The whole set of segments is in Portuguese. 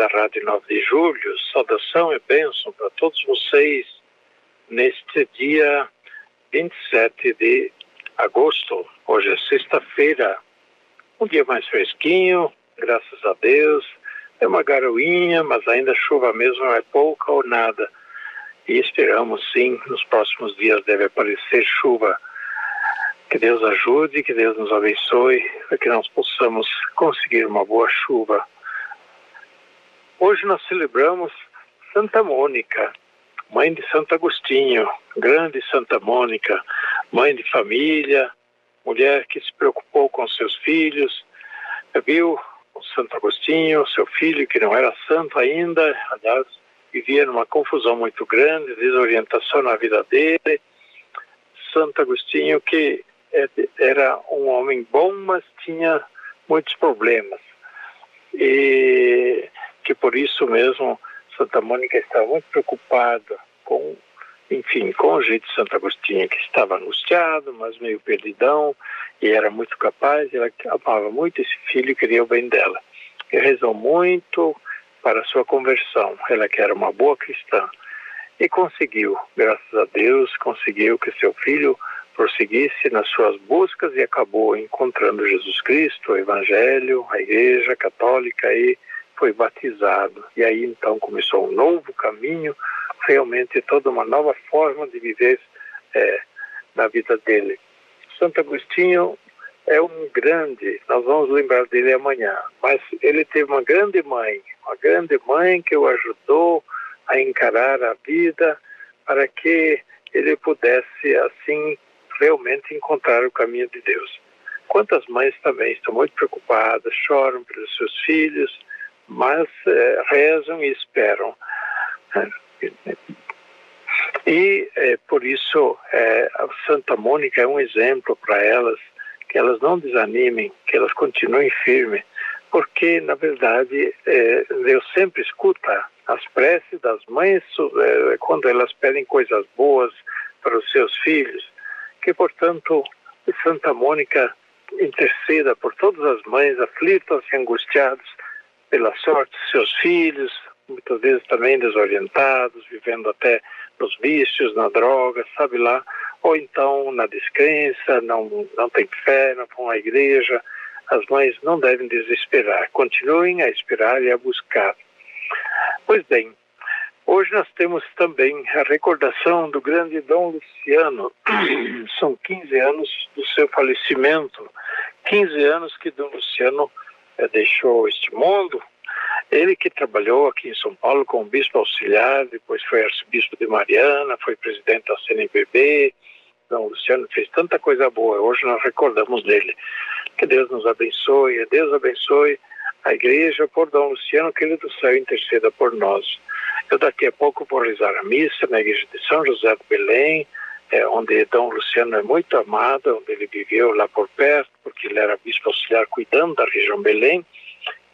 da Rádio 9 de Julho, saudação e bênção para todos vocês neste dia 27 de agosto. Hoje é sexta-feira, um dia mais fresquinho, graças a Deus. É uma garoinha, mas ainda chuva mesmo é pouca ou nada. E esperamos sim, nos próximos dias deve aparecer chuva. Que Deus ajude, que Deus nos abençoe, para que nós possamos conseguir uma boa chuva. Hoje nós celebramos Santa Mônica, mãe de Santo Agostinho, grande Santa Mônica, mãe de família, mulher que se preocupou com seus filhos, viu o Santo Agostinho, seu filho que não era santo ainda, aliás, vivia numa confusão muito grande, desorientação na vida dele. Santo Agostinho que é era um homem bom, mas tinha muitos problemas. E que por isso mesmo Santa Mônica estava muito preocupada com, enfim, com o jeito de Santo Agostinho, que estava angustiado, mas meio perdidão, e era muito capaz, ela amava muito esse filho e queria o bem dela. E rezou muito para a sua conversão, ela que era uma boa cristã. E conseguiu, graças a Deus, conseguiu que seu filho prosseguisse nas suas buscas e acabou encontrando Jesus Cristo, o Evangelho, a Igreja Católica e foi batizado. E aí então começou um novo caminho, realmente toda uma nova forma de viver é, na vida dele. Santo Agostinho é um grande, nós vamos lembrar dele amanhã, mas ele teve uma grande mãe, uma grande mãe que o ajudou a encarar a vida para que ele pudesse assim realmente encontrar o caminho de Deus. Quantas mães também estão muito preocupadas, choram pelos seus filhos, mas é, rezam e esperam. E é, por isso é, a Santa Mônica é um exemplo para elas, que elas não desanimem, que elas continuem firmes, porque na verdade é, Deus sempre escuta as preces das mães é, quando elas pedem coisas boas para os seus filhos, que portanto Santa Mônica interceda por todas as mães aflitas e angustiadas pela sorte de seus filhos, muitas vezes também desorientados, vivendo até nos vícios, na droga, sabe lá, ou então na descrença, não, não tem fé, não vão à igreja. As mães não devem desesperar, continuem a esperar e a buscar. Pois bem, hoje nós temos também a recordação do grande Dom Luciano. São 15 anos do seu falecimento, 15 anos que Dom Luciano deixou este mundo. Ele que trabalhou aqui em São Paulo como bispo auxiliar, depois foi arcebispo de Mariana, foi presidente da CNBB. Então, Luciano fez tanta coisa boa. Hoje nós recordamos dele. Que Deus nos abençoe, Deus abençoe a igreja por Dom Luciano, que ele do céu interceda por nós. Eu daqui a pouco vou rezar a missa na igreja de São José de Belém, é, onde Dom Luciano é muito amado, onde ele viveu lá por perto, porque ele era bispo auxiliar cuidando da região Belém,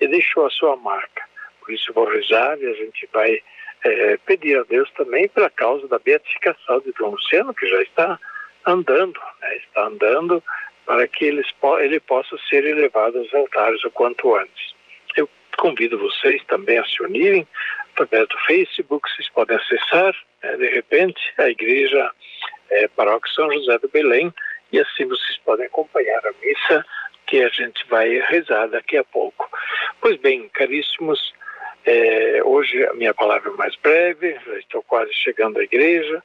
e deixou a sua marca. Por isso vou rezar e a gente vai é, pedir a Deus também pela causa da beatificação de Dom Luciano, que já está andando, né, está andando para que eles, ele possa ser elevado aos altares o quanto antes. Eu convido vocês também a se unirem através do Facebook, vocês podem acessar, né, de repente, a igreja é, Paróquia São José do Belém, e assim vocês podem acompanhar a missa que a gente vai rezar daqui a pouco. Pois bem, caríssimos, é, hoje a minha palavra é mais breve, já estou quase chegando à igreja.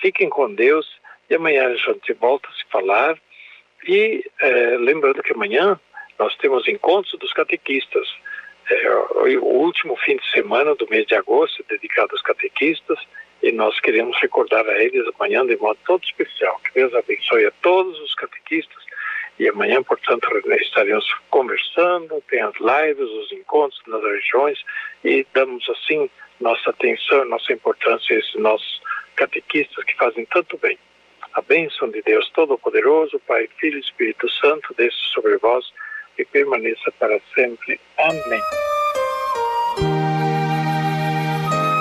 Fiquem com Deus e amanhã a gente volta a se falar. E é, lembrando que amanhã nós temos encontros dos catequistas. É, o último fim de semana do mês de agosto é dedicado aos catequistas e nós queremos recordar a eles amanhã de modo todo especial. Que Deus abençoe a todos os catequistas E amanhã, portanto, estaremos conversando, tem as lives, os encontros nas regiões e damos assim nossa atenção, nossa importância a esses nossos catequistas que fazem tanto bem. A bênção de Deus Todo-Poderoso, Pai, Filho e Espírito Santo, desça sobre vós e permaneça para sempre. Amém.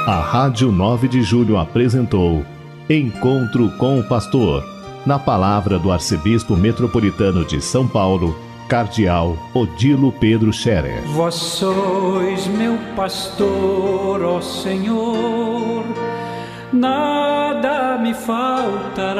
A Rádio 9 de Julho apresentou Encontro com o Pastor, na palavra do Arcebispo Metropolitano de São Paulo, Cardeal Odilo Pedro Scherer. Vós sois meu pastor, ó Senhor, nada me conduz